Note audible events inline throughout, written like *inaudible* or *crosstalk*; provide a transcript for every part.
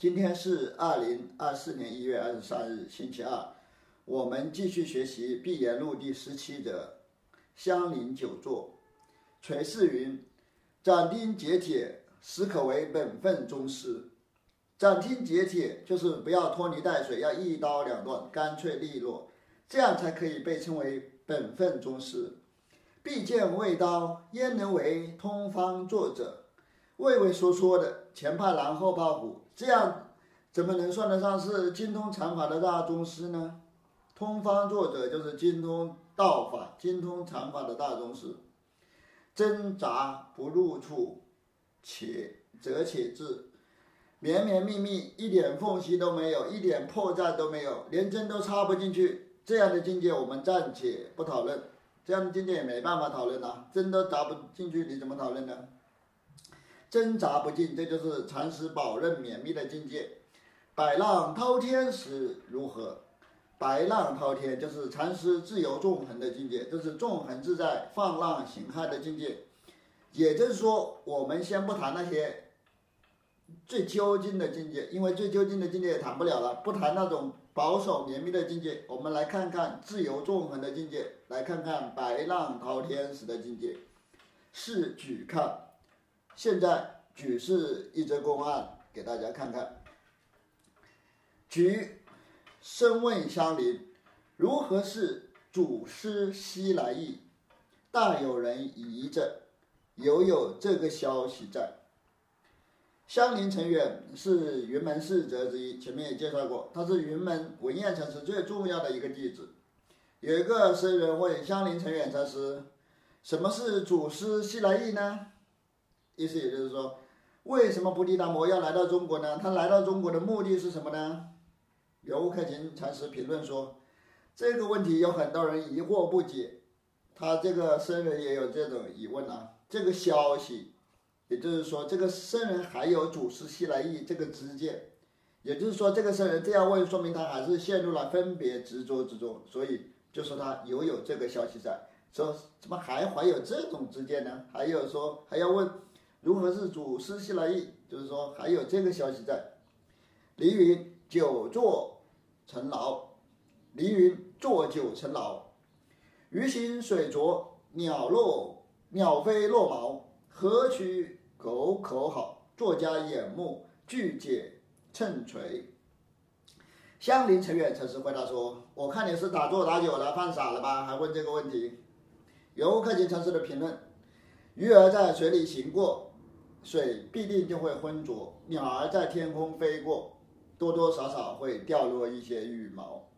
今天是二零二四年一月二十三日，星期二。我们继续学习《碧岩录》第十七则“香菱久坐”。垂氏云：“斩钉截铁，实可为本分宗师。斩钉截铁就是不要拖泥带水，要一刀两断，干脆利落，这样才可以被称为本分宗师。必见未刀，焉能为通方作者？畏畏缩缩的，前怕狼后怕虎。”这样怎么能算得上是精通禅法的大宗师呢？通方作者就是精通道法、精通禅法的大宗师。挣扎不入处，且则且至，绵绵密密，一点缝隙都没有，一点破绽都没有，连针都插不进去。这样的境界我们暂且不讨论，这样的境界也没办法讨论啊，针都扎不进去，你怎么讨论呢？挣扎不尽，这就是禅师保任绵密的境界。百浪滔天时如何？白浪滔天就是禅师自由纵横的境界，这是纵横自在、放浪形骸的境界。也就是说，我们先不谈那些最究竟的境界，因为最究竟的境界也谈不了了。不谈那种保守绵密的境界，我们来看看自由纵横的境界，来看看白浪滔天时的境界。试举看。现在举示一则公案给大家看看。举深问香邻，如何是祖师西来意？大有人疑着，犹有这个消息在。香林成远是云门四哲之一，前面也介绍过，他是云门文彦禅师最重要的一个弟子。有一个僧人问香林成远禅师：“什么是祖师西来意呢？”意思也就是说，为什么菩提达摩要来到中国呢？他来到中国的目的是什么呢？刘克勤禅师评论说，这个问题有很多人疑惑不解，他这个僧人也有这种疑问啊。这个消息，也就是说，这个僧人还有祖师西来意这个知见，也就是说，这个僧人这样问，说明他还是陷入了分别执着之中，所以就说他犹有这个消息在，说怎么还怀有这种知见呢？还有说还要问。如何是祖师西来意？就是说还有这个消息在。黎云久坐成劳，黎云坐久成劳，鱼行水浊，鸟落鸟飞落毛，何取狗口好？作家眼目俱解称垂。相邻成远禅师回答说：“我看你是打坐打久了，犯傻了吧？还问这个问题。”游客金禅师的评论：鱼儿在水里行过。水必定就会浑浊，鸟儿在天空飞过，多多少少会掉落一些羽毛。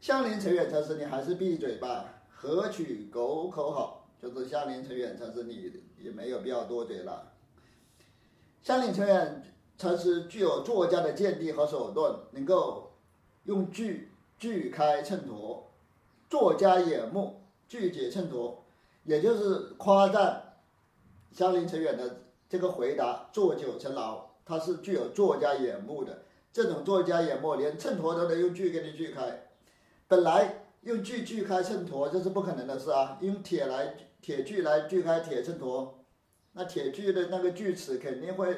相邻成远禅师，你还是闭嘴吧，何取狗口好？就是相邻成远禅师，你也没有必要多嘴了。相邻成远才是具有作家的见地和手段，能够用句句开衬托，作家眼目，句解衬托，也就是夸赞相邻成远的。这个回答坐久成牢，它是具有作家眼目的。这种作家眼目，连秤砣都能用锯给你锯开。本来用锯锯开秤砣这是不可能的事啊，用铁来铁锯来锯开铁秤砣，那铁锯的那个锯齿肯定会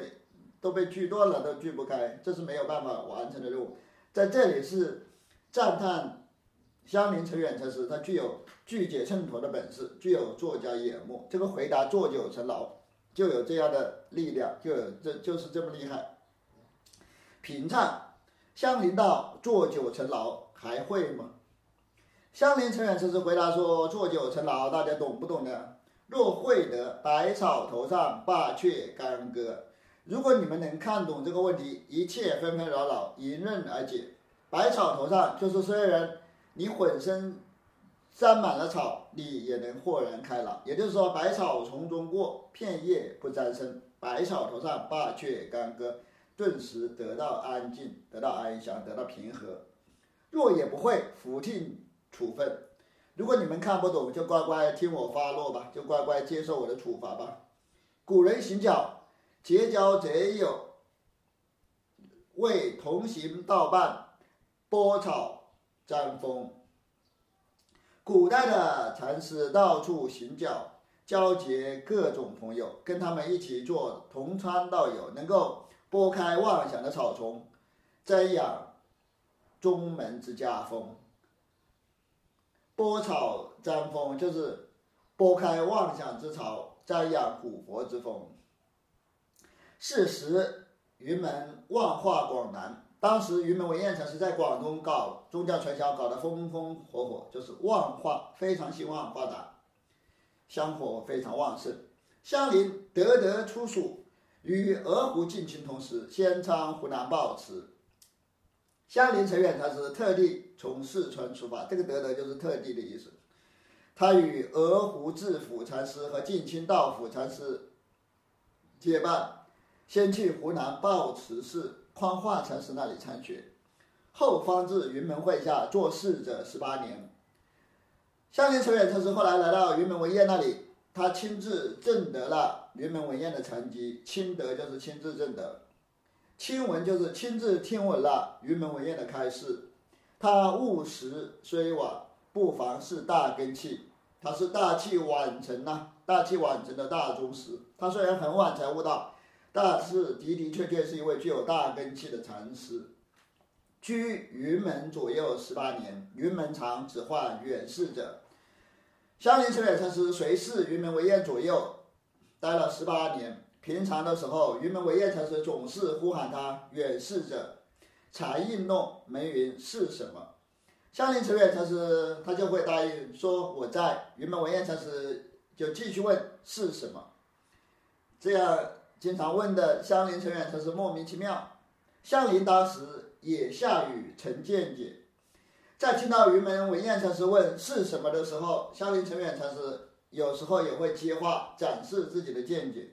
都被锯断了，都锯不开，这是没有办法完成的任务。在这里是赞叹香林成远禅师，他具有锯解秤砣的本事，具有作家眼目。这个回答坐久成牢。就有这样的力量，就有这就是这么厉害。平唱乡邻道坐久成牢，还会吗？乡邻成远禅师回答说：“坐久成牢，大家懂不懂呢？若会得百草头上罢却干戈。如果你们能看懂这个问题，一切纷纷扰扰迎刃而解。百草头上就是虽然你浑身。”沾满了草，你也能豁然开朗。也就是说，百草丛中过，片叶不沾身；百草头上罢却干戈，顿时得到安静，得到安详，得到平和。若也不会，俯听处分。如果你们看不懂，就乖乖听我发落吧，就乖乖接受我的处罚吧。古人行脚，结交贼友，为同行道伴，拨草沾风。古代的禅师到处行脚，交结各种朋友，跟他们一起做同窗道友，能够拨开妄想的草丛，瞻仰宗门之家风。拨草沾风就是拨开妄想之草，瞻仰古佛之风。是时，云门万化广南。当时云门文彦禅师在广东搞宗教传销，搞得风风火火，就是旺化非常兴旺发达，香火非常旺盛。香林得得出蜀，与鹅湖近亲同时，先昌湖南报祠。香林成远他是特地从四川出发，这个德德就是特地的意思。他与鹅湖智府禅师和近亲道府禅师结伴，先去湖南报慈寺。宽化禅师那里参学，后方至云门会下做侍者十八年。香林成远禅师后来来到云门文彦那里，他亲自证得了云门文彦的成绩。亲得就是亲自证得，亲闻就是亲自听闻了云门文彦的开示。他务实虽晚，不妨是大根器。他是大器晚成呐，大器晚成的大宗师。他虽然很晚才悟道。但是的的确确是一位具有大根器的禅师，居云门左右十八年，云门常只唤远侍者。香林成远禅师随侍云门为彦左右，待了十八年。平常的时候，云门为彦禅师总是呼喊他远侍者，才应弄门云是什么？香林成远禅师他就会答应说我在。云门为彦禅师就继续问是什么，这样。经常问的香林成远才是莫名其妙。香林当时也下雨成见解，在听到云门文彦禅师问是什么的时候，香林成远禅师有时候也会接话展示自己的见解，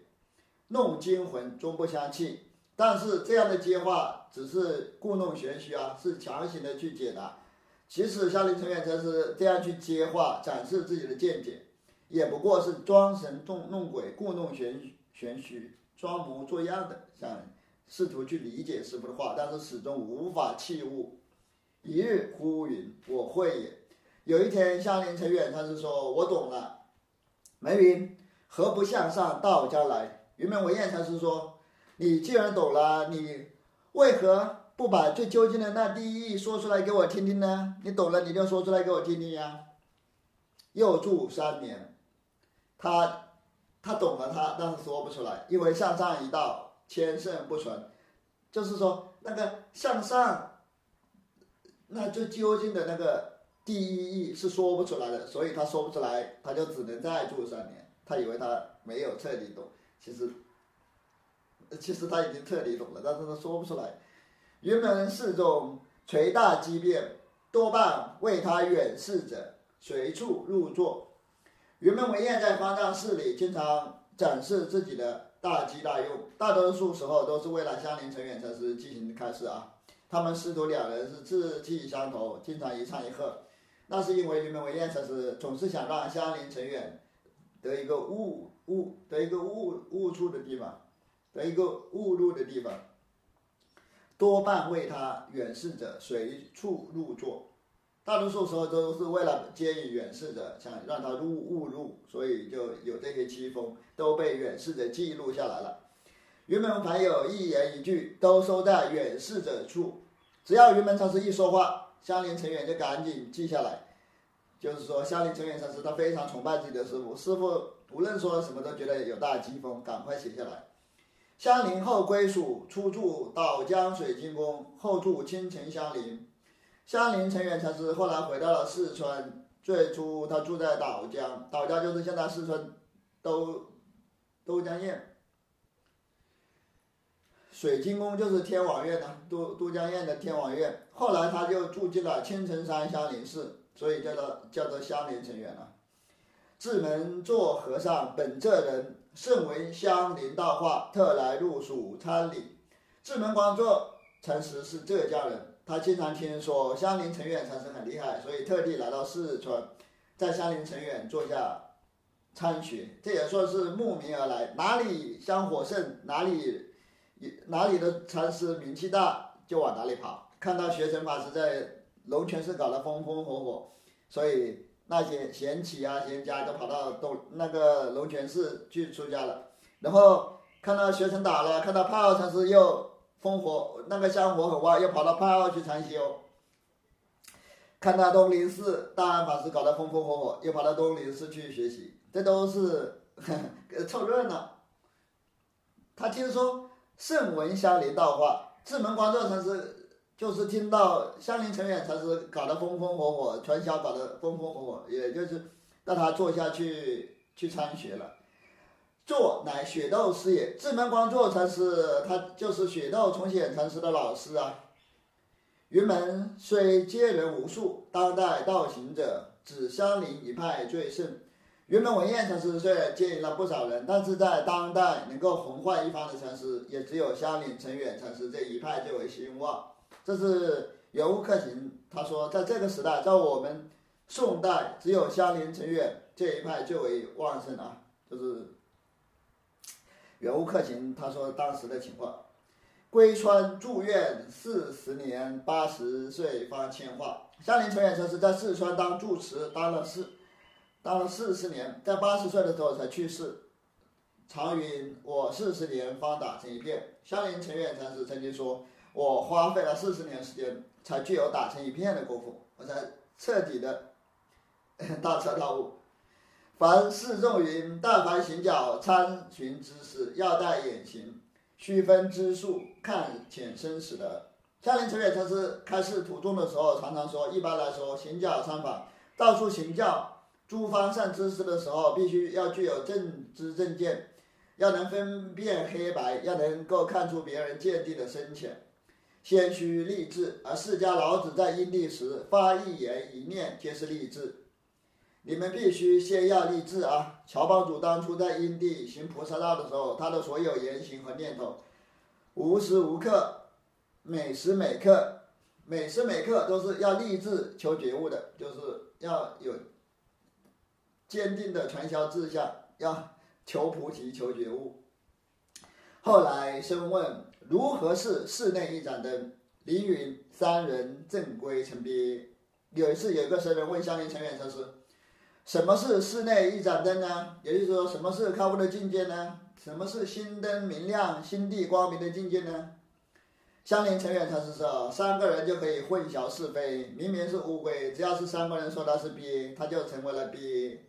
弄惊魂终不相弃。但是这样的接话只是故弄玄虚啊，是强行的去解答。即使香林成远禅师这样去接话展示自己的见解，也不过是装神弄弄鬼，故弄玄玄虚。装模作样的想试图去理解师傅的话，但是始终无法弃悟。一日呼云：“我会也。”有一天，香林成远他是说：“我懂了。”梅云何不向上道家来？云门文彦禅师说：“你既然懂了，你为何不把最究竟的那第一义说出来给我听听呢？你懂了，你就说出来给我听听呀。”又住三年，他。他懂了，他但是说不出来，因为向上一道，千圣不存，就是说那个向上，那最究竟的那个第一义是说不出来的，所以他说不出来，他就只能再住三年。他以为他没有彻底懂，其实，其实他已经彻底懂了，但是他说不出来。云门寺中垂大机变，多半为他远视者随处入座。云门文彦在方丈室里经常展示自己的大机大用，大多数时候都是为了相邻成远禅师进行开示啊。他们师徒两人是志气相投，经常一唱一和。那是因为云门文彦禅师总是想让相邻成远得一个悟悟得一个悟悟处的地方，得一个悟入的地方，多半为他远视者随处入座。大多数时候都是为了接引远视者，想让他入误入，所以就有这些凄风都被远视者记录下来了。云门凡有一言一句都收在远视者处，只要云门禅师一说话，香林成远就赶紧记下来。就是说，香林成远禅师他非常崇拜自己的师傅，师傅无论说什么都觉得有大机风，赶快写下来。香林后归属初住岛江水晶宫，后住青城香林。香林成远禅师后来回到了四川，最初他住在岛江，岛江就是现在四川都都江堰，水晶宫就是天王院的都都江堰的天王院。后来他就住进了青城山香林寺，所以叫做叫做香林成员了。智门做和尚本浙人，甚为香林道化，特来入蜀参礼。智门光作禅师是浙江人。他经常听说香林成远禅师很厉害，所以特地来到四川，在香林成远坐下参学，这也算是慕名而来。哪里香火盛，哪里哪里的禅师名气大，就往哪里跑。看到学成法师在龙泉寺搞得风风火火，所以那些贤妻啊、贤家都跑到东那个龙泉寺去出家了。然后看到学成倒了，看到炮禅师又烽火那个香火很旺，又跑到派号去禅修。看到东林寺大安法师搞得风风火火，又跑到东林寺去学习，这都是 *laughs* 凑热闹。他听说圣闻香林道化，智门观照禅师就是听到香林成远禅师搞得风风火火，传销搞得风风火火，也就是让他坐下去去参学了。坐乃雪窦师也，智门观照禅师他就是雪窦重显禅师的老师啊。云门虽接人无数，当代道行者只相邻一派最盛。云门文彦禅师虽然接引了不少人，但是在当代能够红化一方的禅师，也只有香林成远禅师这一派最为兴旺。这是圆悟克行他说，在这个时代，在我们宋代，只有香林成远这一派最为旺盛啊。就是圆悟克行他说当时的情况。归川住院四十年，八十岁方迁化。香林成远禅师在四川当住持，当了四，当了四十年，在八十岁的时候才去世。常云：“我四十年方打成一片。”香林成远禅师曾经说：“我花费了四十年时间，才具有打成一片的功夫，我才彻底的大彻大悟。”凡四众云：“但凡行脚参寻之事，要带眼行。”区分之数，看浅深死的。夏林成远禅师开示途中的时候，常常说：一般来说，行教参访，到处行教，诸方善知识的时候，必须要具有正知正见，要能分辨黑白，要能够看出别人见地的深浅，先须立志。而释迦老子在因地时发一言一念，皆是立志。你们必须先要立志啊！乔帮主当初在因地行菩萨道的时候，他的所有言行和念头，无时无刻、每时每刻、每时每刻都是要立志求觉悟的，就是要有坚定的传销志向，要求菩提、求觉悟。后来生问如何是室内一盏灯，凌云三人正规成别。有一次，有一个僧人问香林成远禅师。什么是室内一盏灯呢？也就是说，什么是开悟的境界呢？什么是心灯明亮、心地光明的境界呢？相邻成员才是说，三个人就可以混淆是非，明明是乌龟，只要是三个人说他是鳖，他就成为了鳖。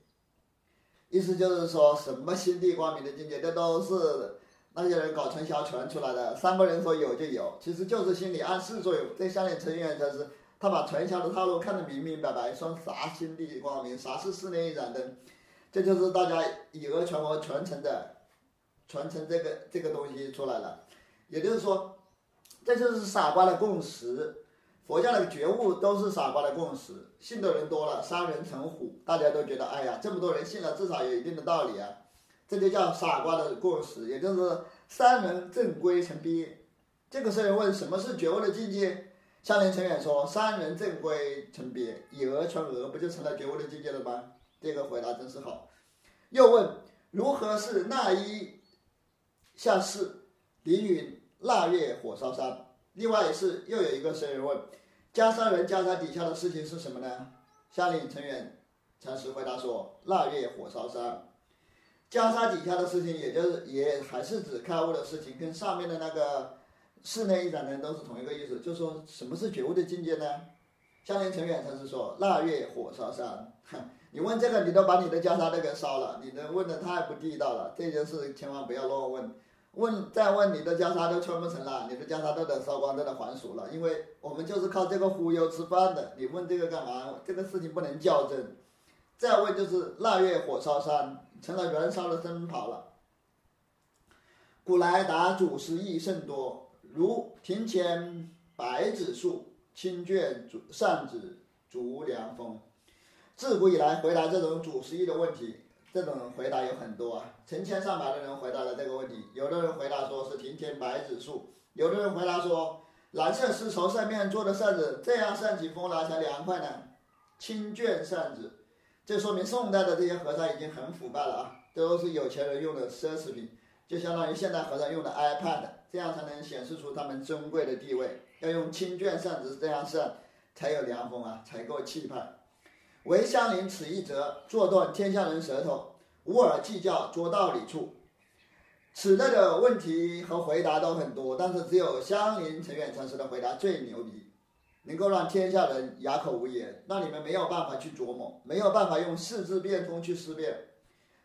意思就是说什么心地光明的境界，这都是那些人搞传销传出来的。三个人说有就有，其实就是心理暗示作用。这相邻成员才是。他把传销的套路看得明明白白，说啥心地光明，啥是室内一盏灯，这就是大家以讹传讹传承的，传承这个这个东西出来了。也就是说，这就是傻瓜的共识。佛教的觉悟都是傻瓜的共识，信的人多了，三人成虎，大家都觉得，哎呀，这么多人信了，至少有一定的道理啊。这就叫傻瓜的共识，也就是三人正规成鳖。这个时候问什么是觉悟的境界？香林成远说：“三人正规成别，以讹传讹，不就成了觉悟的境界了吗？”这个回答真是好。又问：“如何是那一下世？”凌云：“腊月火烧山。”另外是又有一个僧人问：“袈裟人袈裟底下的事情是什么呢？”香林成远禅师回答说：“腊月火烧山。”袈裟底下的事情，也就是也还是指开悟的事情，跟上面的那个。室内一盏灯都是同一个意思，就说什么是觉悟的境界呢？香莲成远禅师说：“腊月火烧山。”哼你问这个，你都把你的袈裟都给烧了，你的问的太不地道了。这件事千万不要乱问，问再问你的袈裟都穿不成了，你的袈裟都得烧光，都得还俗了。因为我们就是靠这个忽悠吃饭的，你问这个干嘛？这个事情不能较真。再问就是腊月火烧山，成了燃烧的灯泡了。古来答祖师意甚多。如庭前白子树，清卷竹扇子竹凉风。自古以来，回答这种祖师意的问题，这种回答有很多啊，成千上百的人回答了这个问题。有的人回答说是庭前白子树，有的人回答说蓝色丝绸扇面做的扇子，这样扇起风来才凉快呢。清卷扇子，这说明宋代的这些和尚已经很腐败了啊，都是有钱人用的奢侈品，就相当于现代和尚用的 iPad。这样才能显示出他们尊贵的地位。要用清卷扇子这样扇，才有凉风啊，才够气派。唯相邻此一则，坐断天下人舌头，无耳计较捉道理处。此类的问题和回答都很多，但是只有相邻陈远禅师的回答最牛逼，能够让天下人哑口无言，让你们没有办法去琢磨，没有办法用四字变通去思辨。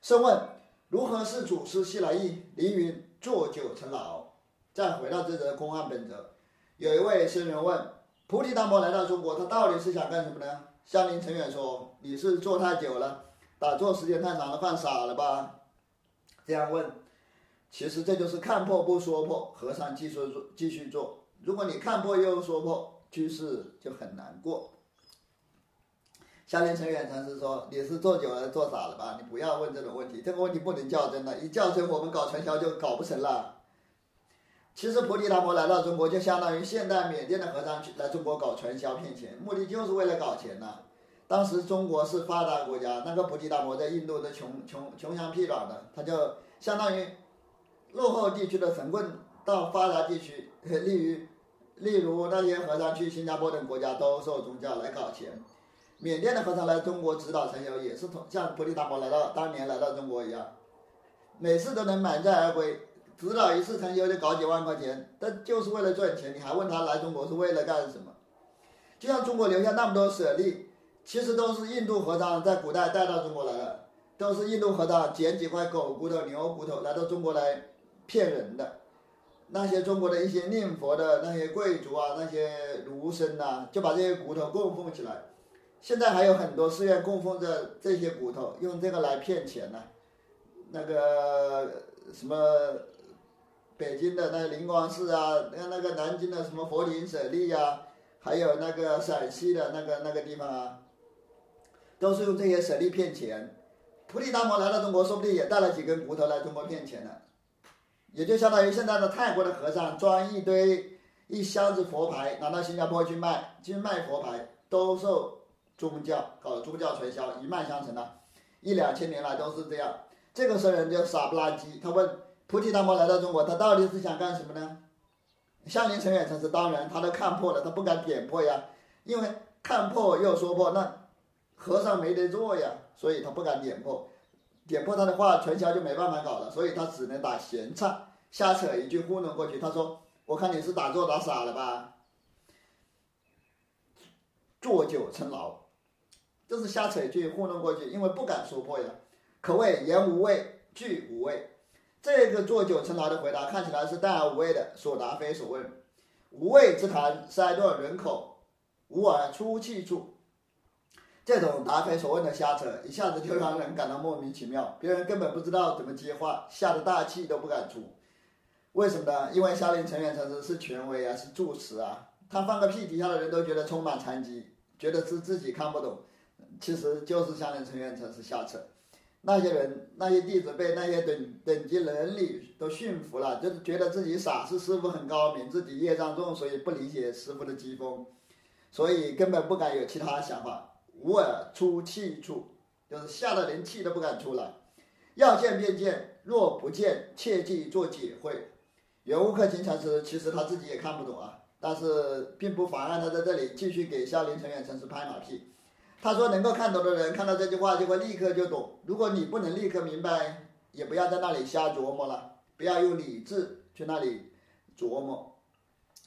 试问如何是祖师西来意？凌云坐酒成老。再回到这则公案本则，有一位僧人问菩提达摩来到中国，他到底是想干什么呢？相邻陈远说：“你是坐太久了，打坐时间太长了，犯傻了吧？”这样问。其实这就是看破不说破，和尚继续做继续做。如果你看破又说破，居士就很难过。下联陈远禅师说：“你是做久了做傻了吧？你不要问这种问题，这个问题不能较真的，一较真我们搞传销就搞不成了。”其实菩提达摩来到中国，就相当于现代缅甸的和尚去来中国搞传销骗钱，目的就是为了搞钱呐。当时中国是发达国家，那个菩提达摩在印度的穷穷穷乡僻壤的，他就相当于。落后地区的神棍到发达地区，*laughs* 例如，例如那些和尚去新加坡等国家兜售宗教来搞钱。缅甸的和尚来中国指导传销，也是同像菩提达摩来到当年来到中国一样，每次都能满载而归，指导一次禅修就搞几万块钱，但就是为了赚钱。你还问他来中国是为了干什么？就像中国留下那么多舍利，其实都是印度和尚在古代带到中国来的，都是印度和尚捡几块狗骨头、牛骨头来到中国来。骗人的，那些中国的一些念佛的那些贵族啊，那些儒生呐，就把这些骨头供奉起来。现在还有很多寺院供奉着这些骨头，用这个来骗钱呢。那个什么，北京的那灵光寺啊，那那个南京的什么佛林舍利呀，还有那个陕西的那个那个地方啊，都是用这些舍利骗钱。菩提达摩来到中国，说不定也带了几根骨头来中国骗钱呢。也就相当于现在的泰国的和尚装一堆一箱子佛牌拿到新加坡去卖，去卖佛牌，兜售宗教，搞宗教传销，一脉相承的，一两千年来都是这样。这个僧人就傻不拉几，他问菩提达摩来到中国，他到底是想干什么呢？相邻陈远禅师当然他都看破了，他不敢点破呀，因为看破又说破，那和尚没得做呀，所以他不敢点破。点破他的话，传销就没办法搞了，所以他只能打闲岔，瞎扯一句糊弄过去。他说：“我看你是打坐打傻了吧？坐久成牢，就是瞎扯一句糊弄过去，因为不敢说破呀。可谓言无畏，句无畏。这个坐九层牢的回答看起来是淡而无味的，所答非所问。无谓之谈，塞断人口，无耳出气处。”这种答非所问的瞎扯，一下子就让人感到莫名其妙，别人根本不知道怎么接话，吓得大气都不敢出。为什么呢？因为夏林成员城市是权威啊，是住持啊，他放个屁，底下的人都觉得充满残疾，觉得是自己看不懂，其实就是夏林成员城市瞎扯。那些人，那些弟子被那些等等级能力都驯服了，就是觉得自己傻，是师傅很高明，自己业障重，所以不理解师傅的机锋，所以根本不敢有其他想法。无耳出气处，就是吓得连气都不敢出来。要见便见，若不见，切记做解会。圆悟克勤禅师其实他自己也看不懂啊，但是并不妨碍他在这里继续给孝林成远禅师拍马屁。他说能够看懂的人看到这句话就会立刻就懂。如果你不能立刻明白，也不要在那里瞎琢磨了，不要用理智去那里琢磨。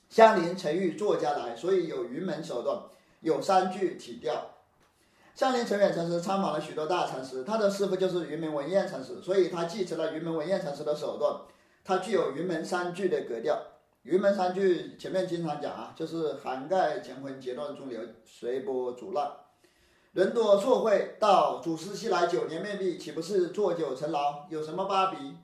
相邻成语作家来，所以有云门手段，有三句体调。相邻陈远禅师参访了许多大禅师，他的师傅就是云门文彦禅师，所以他继承了云门文彦禅师的手段。他具有云门三句的格调。云门三句前面经常讲啊，就是涵盖乾坤截断中流，随波逐浪。人多错会，到祖师西来九年面壁，岂不是坐久成牢？有什么巴比？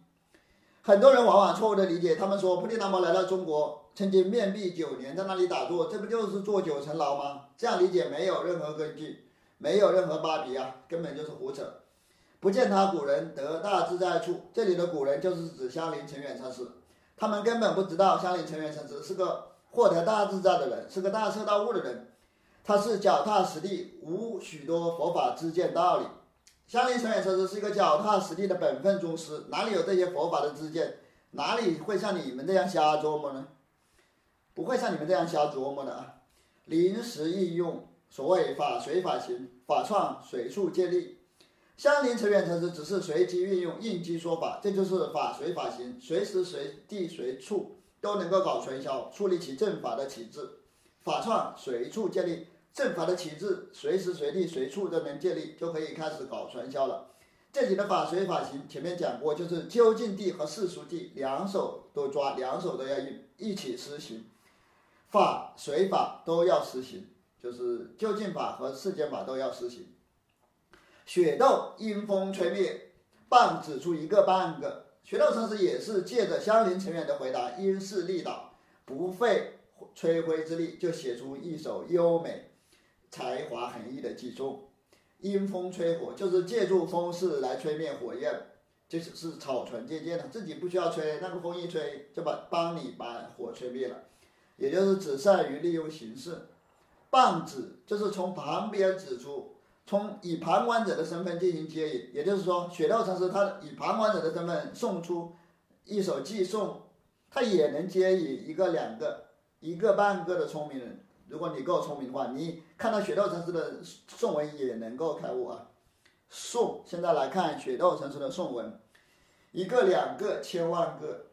很多人往往错误的理解，他们说菩提达摩来到中国，曾经面壁九年，在那里打坐，这不就是坐久成牢吗？这样理解没有任何根据。没有任何芭比啊，根本就是胡扯。不见他古人得大自在处，这里的古人就是指香林成远禅师。他们根本不知道香林成远禅师是个获得大自在的人，是个大彻大悟的人。他是脚踏实地，无许多佛法之见道理。香林成远禅师是一个脚踏实地的本分宗师，哪里有这些佛法的知见？哪里会像你们这样瞎琢磨呢？不会像你们这样瞎琢磨的啊！临时应用。所谓法随法行，法创随处建立。相邻成员程式只是随机运用应激说法，这就是法随法行，随时随地随处都能够搞传销，树立起正法的旗帜。法创随处建立，正法的旗帜随时随地随处都能建立，就可以开始搞传销了。这里的法随法行，前面讲过，就是究竟地和世俗地两手都抓，两手都要一一起实行，法随法都要实行，就是究竟法和世间法都要实行。雪豆阴风吹灭，棒指出一个半个。雪豆禅师也是借着相邻成员的回答，因势利导，不费吹灰之力，就写出一首优美、才华横溢的偈颂。阴风吹火，就是借助风势来吹灭火焰，就是是草船借箭的，自己不需要吹，那个风一吹就把帮你把火吹灭了，也就是只善于利用形式。棒指就是从旁边指出。从以旁观者的身份进行接引，也就是说，雪道禅师他以旁观者的身份送出一首寄送，他也能接引一个、两个、一个半个的聪明人。如果你够聪明的话，你看到雪道禅师的宋文也能够开悟啊。宋，现在来看雪道禅师的宋文，一个、两个、千万个，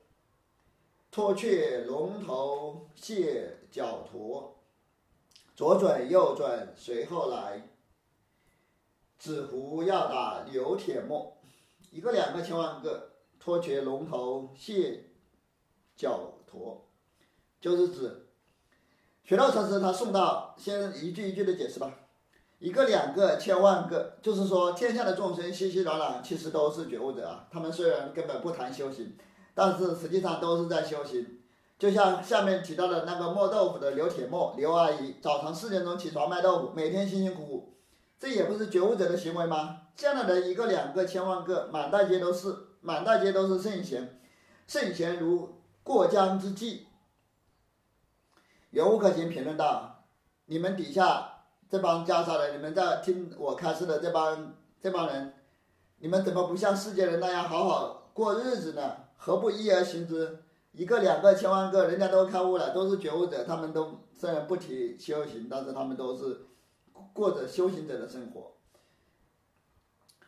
脱却龙头卸脚驼，左转右转随后来。纸糊要打刘铁墨，一个两个千万个，脱却龙头卸脚驼，就是指学道禅师他送到，先一句一句的解释吧。一个两个千万个，就是说天下的众生熙熙攘攘，其实都是觉悟者啊。他们虽然根本不谈修行，但是实际上都是在修行。就像下面提到的那个磨豆腐的刘铁墨刘阿姨，早上四点钟起床卖豆腐，每天辛辛苦苦。这也不是觉悟者的行为吗？这样的人一个两个千万个，满大街都是，满大街都是圣贤，圣贤如过江之鲫。有无可行评论道：你们底下这帮袈裟人，你们在听我开示的这帮这帮人，你们怎么不像世界人那样好好过日子呢？何不一而行之？一个两个千万个，人家都开悟了，都是觉悟者，他们都虽然不提修行，但是他们都是。过着修行者的生活，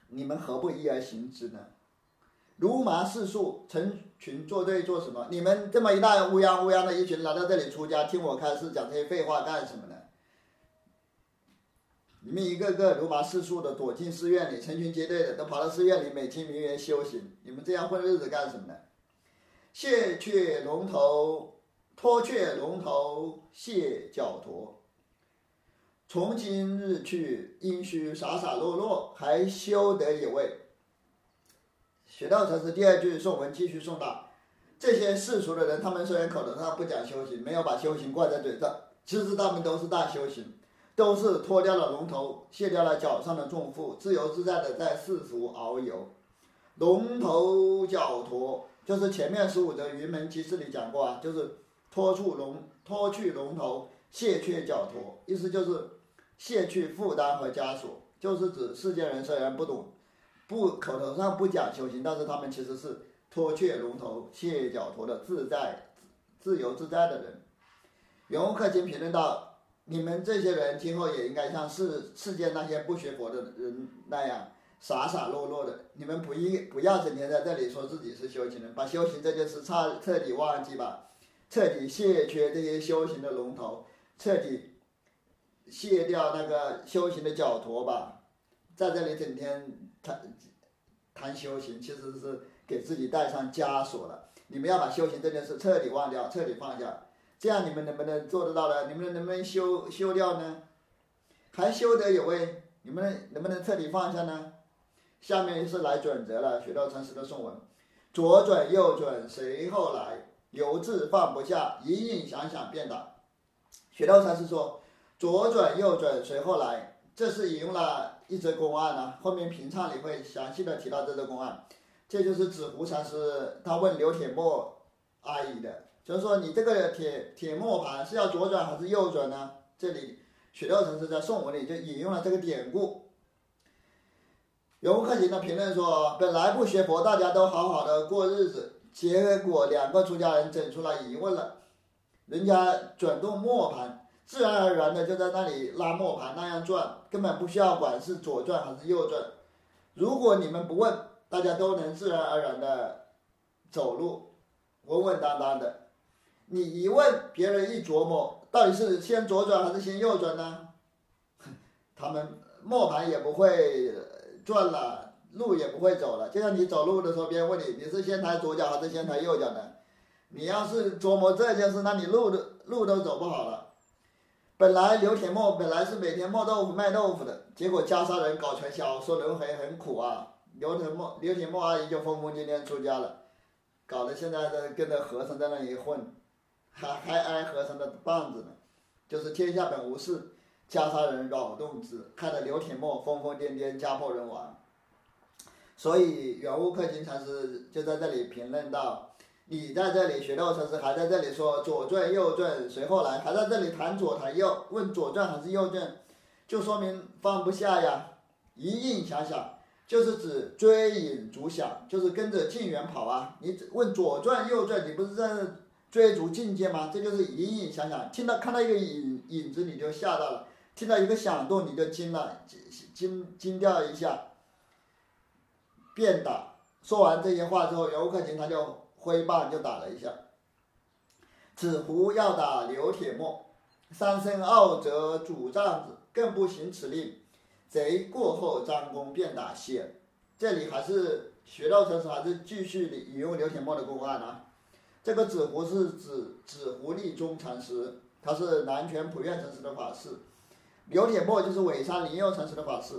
你们何不一而行之呢？如麻四树成群作对做什么？你们这么一大乌泱乌泱的一群来到这里出家，听我开示讲这些废话干什么呢？你们一个个如麻似树的躲进寺院里，成群结队的都跑到寺院里美其名曰修行，你们这样混日子干什么呢？卸却龙头，脱却龙头，卸脚驼。从今日去，应须洒洒落落，还修得以味。学道禅师第二句颂文继续送道：这些世俗的人，他们虽然口头上不讲修行，没有把修行挂在嘴上，其实他们都是大修行，都是脱掉了龙头，卸掉了脚上的重负，自由自在的在世俗遨游。龙头脚驼，就是前面十五则云门集释里讲过啊，就是脱出龙，脱去龙头，卸却脚驼，意思就是。卸去负担和枷锁，就是指世间人虽然不懂，不口头上不讲修行，但是他们其实是脱却龙头、卸脚驼的自在、自由自在的人。永无克勤评论道：“你们这些人今后也应该像世世间那些不学佛的人那样傻傻落落的。你们不一不要整天在这里说自己是修行人，把修行这件事彻彻底忘记吧，彻底卸却这些修行的龙头，彻底。”卸掉那个修行的脚驼吧，在这里整天谈谈修行，其实是给自己带上枷锁了。你们要把修行这件事彻底忘掉，彻底放下，这样你们能不能做得到呢？你们能不能修修掉呢？还修得有味？你们能不能彻底放下呢？下面是来准则了，学到禅师的颂文：左转右转随后来，犹自放不下，隐隐想想便打。学到禅师说。左转右转随后来，这是引用了一则公案啊。后面评唱里会详细的提到这则公案。这就是纸糊禅师他问刘铁墨阿姨的，就是说你这个铁铁磨盘是要左转还是右转呢？这里雪道禅师在宋文里就引用了这个典故。永克勤的评论说：本来不学佛，大家都好好的过日子，结果两个出家人整出来疑问了，人家转动磨盘。自然而然的就在那里拉磨盘那样转，根本不需要管是左转还是右转。如果你们不问，大家都能自然而然的走路，稳稳当当的。你一问，别人一琢磨，到底是先左转还是先右转呢？*laughs* 他们磨盘也不会转了，路也不会走了。就像你走路的时候，别人问你，你是先抬左脚还是先抬右脚呢？你要是琢磨这件事，那你路都路都走不好了。本来刘铁墨本来是每天磨豆腐卖豆腐的，结果加沙人搞传销，说轮回很苦啊。刘铁墨刘铁墨阿姨就疯疯癫癫出家了，搞得现在在跟着和尚在那里混，还还挨和尚的棒子呢。就是天下本无事，加沙人扰动之，害得刘铁墨疯疯癫癫，家破人亡。所以圆悟克勤禅师就在这里评论道。你在这里学道禅师还在这里说左转右转，随后来还在这里谈左谈右，问左转还是右转，就说明放不下呀。一应想想，就是指追影逐想，就是跟着境缘跑啊。你问左转右转，你不是在追逐境界吗？这就是隐隐想想，听到看到一个影影子你就吓到了，听到一个响动你就惊了，惊惊惊掉一下，便打。说完这些话之后，游客群他就。挥棒就打了一下，子胡要打刘铁木，三声傲则主帐子，更不行此令。贼过后，张弓便打谢。这里还是学到成时，还是继续引用刘铁木的公案啊。这个子胡是指子胡立中禅师，他是南泉普愿禅师的法师。刘铁木就是尾山灵佑禅师的法师。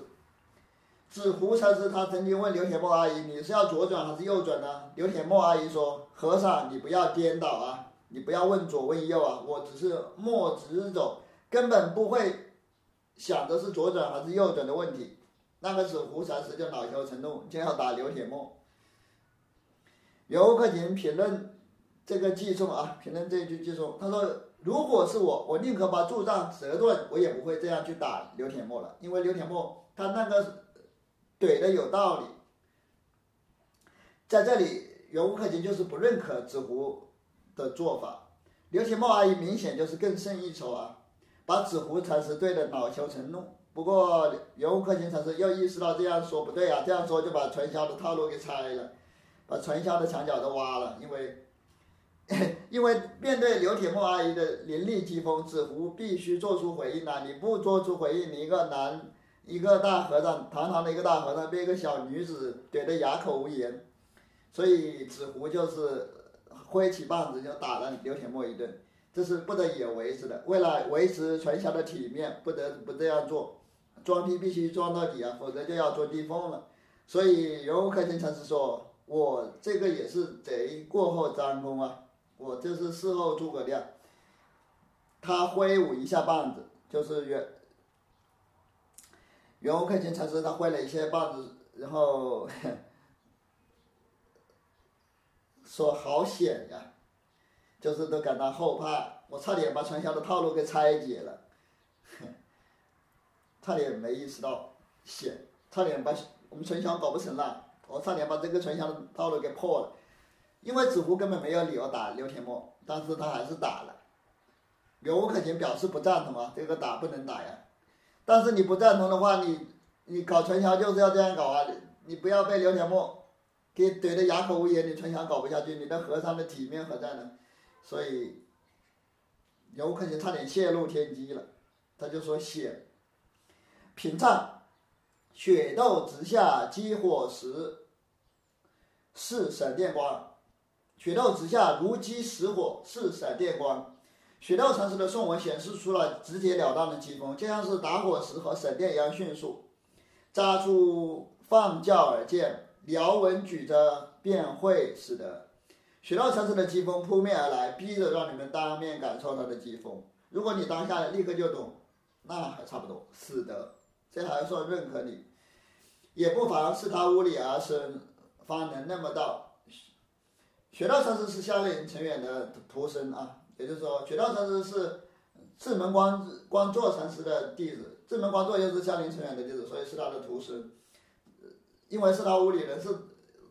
纸糊禅师他曾经问刘铁木阿姨：“你是要左转还是右转呢？”刘铁木阿姨说：“和尚，你不要颠倒啊，你不要问左问右啊，我只是墨直走，根本不会想着是左转还是右转的问题。”那个纸糊禅师就恼羞成怒，就要打刘铁木。刘克勤评论这个寄送啊，评论这句寄送，他说：“如果是我，我宁可把柱杖折断，我也不会这样去打刘铁木了，因为刘铁木他那个。”怼的有道理，在这里，袁无克勤就是不认可子胡的做法。刘铁木阿姨明显就是更胜一筹啊，把子胡禅师对的恼羞成怒。不过袁无克勤才是又意识到这样说不对啊，这样说就把传销的套路给拆了，把传销的墙角都挖了。因为，*laughs* 因为面对刘铁木阿姨的凌厉讥讽，子胡必须做出回应啊！你不做出回应，你一个男。一个大和尚，堂堂的一个大和尚，被一个小女子怼得哑口无言，所以纸糊就是挥起棒子就打了刘铁墨一顿，这是不得已而为之的。为了维持传销的体面，不得不这样做，装逼必须装到底啊，否则就要做地缝了。所以袁无克勤禅师说：“我这个也是贼过后张弓啊，我这是事后诸葛亮。”他挥舞一下棒子，就是袁。袁无克勤禅师他坏了一些棒子，然后 *laughs* 说好险呀，就是都感到后怕，我差点把传销的套路给拆解了，*laughs* 差点没意识到险，差点把我们传销搞不成了，我差点把这个传销的套路给破了，因为子胡根本没有理由打刘天墨，但是他还是打了，袁无克勤表示不赞同啊，这个打不能打呀。但是你不赞同的话，你你搞传销就是要这样搞啊！你不要被刘铁木给怼得哑口无言，你传销搞不下去，你的和尚的体面何在呢？所以有可能差点泄露天机了。他就说：“写平唱，雪豆直下，激火时是闪电光；雪豆直下如击石火，是闪电光。”雪道禅师的颂文显示出了直截了当的疾风，就像是打火石和闪电一样迅速，扎出放教而见，辽文举着便会使得。雪道禅师的疾风扑面而来，逼着让你们当面感受他的疾风。如果你当下立刻就懂，那还差不多，使得，这还算认可你，也不妨是他屋里而生，方能那么道。雪道禅师是夏令营成员的徒孙啊。也就是说，觉道禅师是智门光光座禅师的弟子，智门光座又是夏林成员的弟子，所以是他的徒孙。因为是他屋里人是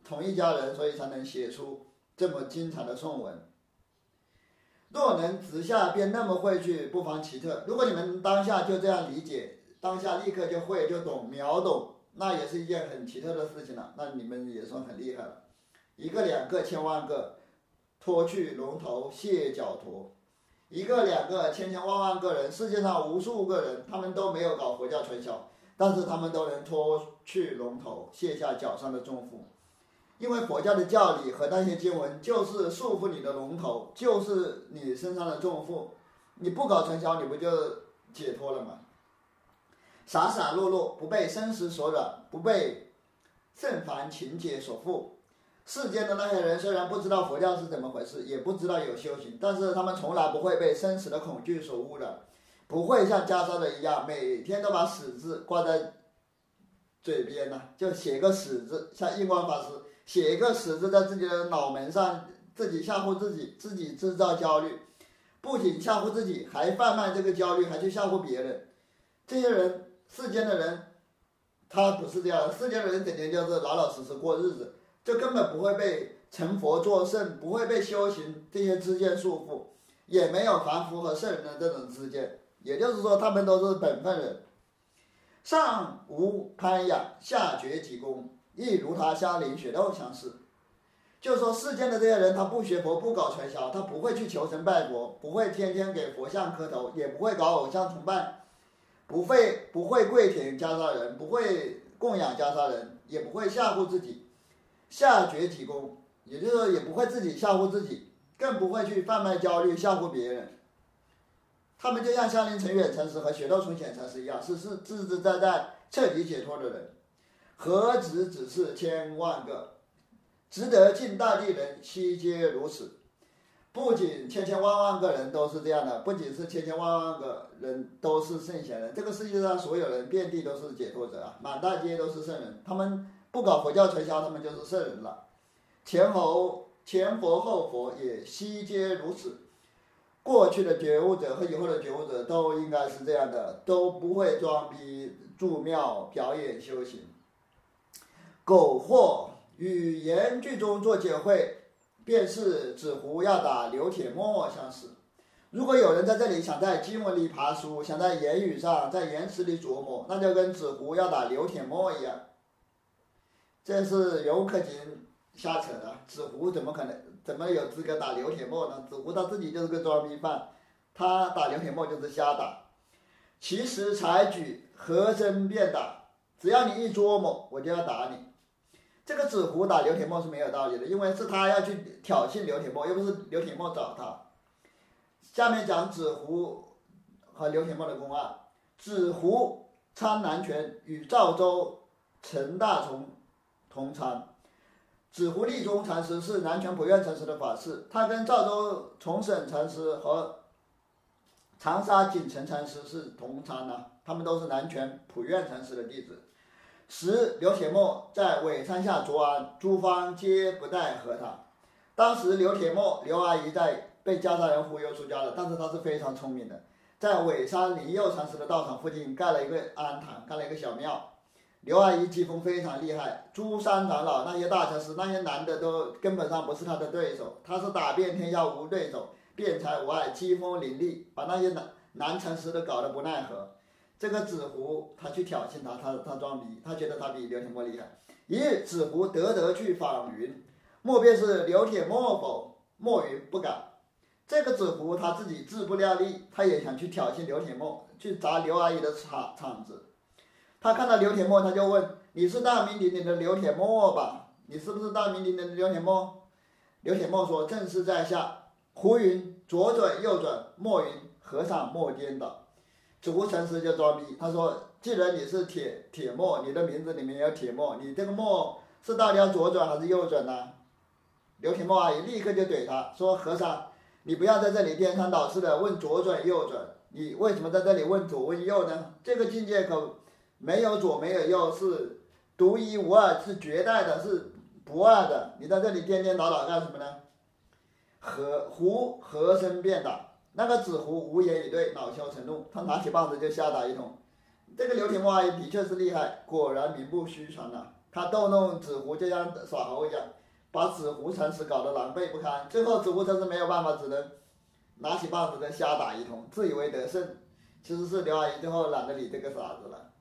同一家人，所以才能写出这么精彩的颂文。若能直下便那么会去，不妨奇特。如果你们当下就这样理解，当下立刻就会就懂秒懂，那也是一件很奇特的事情了。那你们也算很厉害了，一个两个千万个，脱去龙头卸脚驼，一个两个千千万万个人，世界上无数个人，他们都没有搞佛教传销，但是他们都能脱去龙头卸下脚上的重负。因为佛教的教理和那些经文就是束缚你的龙头，就是你身上的重负。你不搞传销，你不就解脱了吗？傻傻落落，不被生死所软，不被圣凡情节所缚。世间的那些人虽然不知道佛教是怎么回事，也不知道有修行，但是他们从来不会被生死的恐惧所污染，不会像袈裟的一样，每天都把死字挂在嘴边呢，就写个死字，像印光法师。写一个死字在自己的脑门上，自己吓唬自己，自己制造焦虑，不仅吓唬自己，还贩卖这个焦虑，还去吓唬别人。这些人，世间的人，他不是这样。世间的人整天就是老老实实过日子，就根本不会被成佛作圣，不会被修行这些之间束缚，也没有凡夫和圣人的这种之间。也就是说，他们都是本分人，上无攀仰，下绝己功。亦如他相邻血肉相似，就说世间的这些人，他不学佛，不搞传销，他不会去求神拜佛，不会天天给佛像磕头，也不会搞偶像崇拜，不会不会跪舔袈裟人，不会供养袈裟人，也不会吓唬自己，下绝己功，也就是说也不会自己吓唬自己，更不会去贩卖焦虑吓唬别人。他们就像香林成远禅师和雪窦崇显禅师一样，是是自自在在彻底解脱的人。何止只是千万个，值得尽大地人悉皆如此。不仅千千万万个人都是这样的，不仅是千千万万个人都是圣贤人，这个世界上所有人遍地都是解脱者啊，满大街都是圣人。他们不搞佛教传销，他们就是圣人了。前后前佛后佛也悉皆如此。过去的觉悟者和以后的觉悟者都应该是这样的，都不会装逼住庙表演修行。苟或与言句中做解会，便是纸糊要打刘铁墨相似。如果有人在这里想在经文里爬书，想在言语上在言辞里琢磨，那就跟纸糊要打刘铁墨一样。这是游客金瞎扯的，纸糊怎么可能怎么有资格打刘铁墨呢？纸糊他自己就是个装逼犯，他打刘铁墨就是瞎打。其实采取和声辩打，只要你一琢磨，我就要打你。这个纸糊打刘铁墨是没有道理的，因为是他要去挑衅刘铁墨，又不是刘铁墨找他。下面讲纸糊和刘铁墨的公案。纸糊参南拳，与赵州陈大从同参。纸糊立宗禅师是南泉普愿禅师的法师，他跟赵州重审禅师和长沙锦城禅师是同参的，他们都是南泉普愿禅师的弟子。时刘铁墨在尾山下作案，诸方皆不待和他。当时刘铁墨、刘阿姨在被袈裟人忽悠出家了，但是他是非常聪明的，在尾山灵佑禅师的道场附近盖了一个庵堂，盖了一个小庙。刘阿姨机锋非常厉害，诸山长老那些大禅师那些男的都根本上不是他的对手，他是打遍天下无对手，辩才无碍，机锋凌厉，把那些男男禅师都搞得不奈何。这个纸糊他去挑衅他，他他装逼，他觉得他比刘铁墨厉害。一日，纸糊得得去访云，莫便是刘铁墨否？墨云不敢。这个纸糊他自己自不量力，他也想去挑衅刘铁墨，去砸刘阿姨的场场子。他看到刘铁墨，他就问：“你是大名鼎鼎的刘铁墨吧？你是不是大名鼎鼎的刘铁墨？”刘铁墨说：“正是在下。”胡云左转右转，墨云和尚莫颠倒。纸糊禅师就装逼，他说：“既然你是铁铁墨，你的名字里面有铁墨，你这个墨是到底要左转还是右转呢？”刘铁墨阿姨立刻就怼他说：“和尚，你不要在这里颠三倒四的问左转右转，你为什么在这里问左问右呢？这个境界可没有左没有右，是独一无二，是绝代的，是不二的。你在这里颠颠倒倒干什么呢？”和胡和声便打。那个纸糊无言以对，恼羞成怒，他拿起棒子就瞎打一通。这个刘铁墨阿姨的确是厉害，果然名不虚传呐。他逗弄纸糊就像耍猴一样，把纸糊禅师搞得狼狈不堪。最后纸糊禅师没有办法，只能拿起棒子再瞎打一通，自以为得胜。其实是刘阿姨最后懒得理这个傻子了。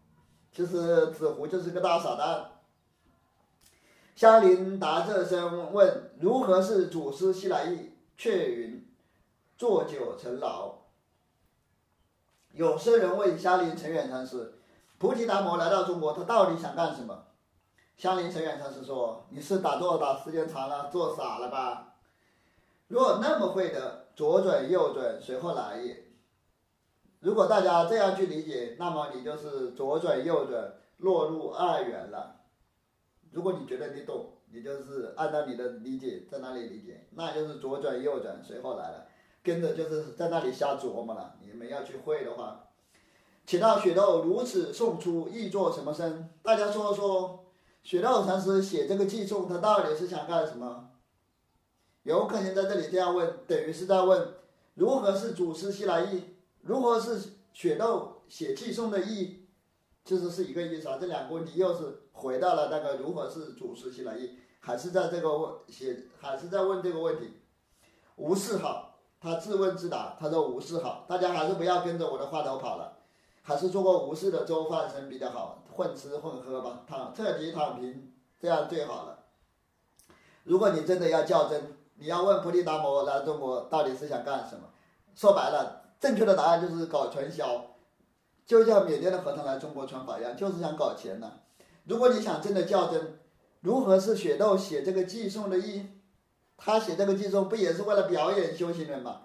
其实子胡就是个大傻蛋。香菱答这声问：“如何是祖师西来意？”却云：“坐久成老。”有僧人问香菱陈远禅师：“菩提达摩来到中国，他到底想干什么？”香菱陈远禅师说：“你是打坐打时间长了，坐傻了吧？若那么会的，左转右转，随后来也。如果大家这样去理解，那么你就是左转右转，落入二元了。如果你觉得你懂，你就是按照你的理解在那里理解，那就是左转右转，随后来了，跟着就是在那里瞎琢磨了。你们要去会的话，且道雪窦如此送出，意作什么身？大家说说。雪窦禅师写这个寄送，他到底是想干什么？有可能在这里这样问，等于是在问如何是祖师西来意，如何是雪窦写气送的意，其实是一个意思啊。这两个问题又是回到了那个如何是祖师西来意，还是在这个问写，还是在问这个问题。无事好，他自问自答，他说无事好，大家还是不要跟着我的话头跑了，还是做个无事的粥饭生比较好。混吃混喝吧，躺彻底躺平，这样最好了。如果你真的要较真，你要问菩提达摩来中国到底是想干什么？说白了，正确的答案就是搞传销，就像缅甸的和尚来中国传法一样，就是想搞钱的。如果你想真的较真，如何是雪窦写这个寄送的意？他写这个寄送不也是为了表演修行人吗？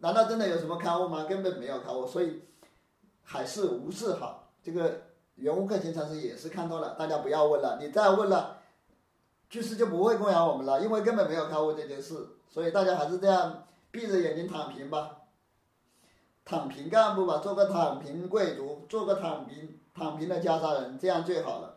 难道真的有什么刊物吗？根本没有刊物，所以还是无事好。这个。圆悟克勤禅师也是看透了，大家不要问了，你再问了，居士就不会供养我们了，因为根本没有开悟这件事，所以大家还是这样闭着眼睛躺平吧，躺平干部吧，做个躺平贵族，做个躺平躺平的加沙人，这样最好了。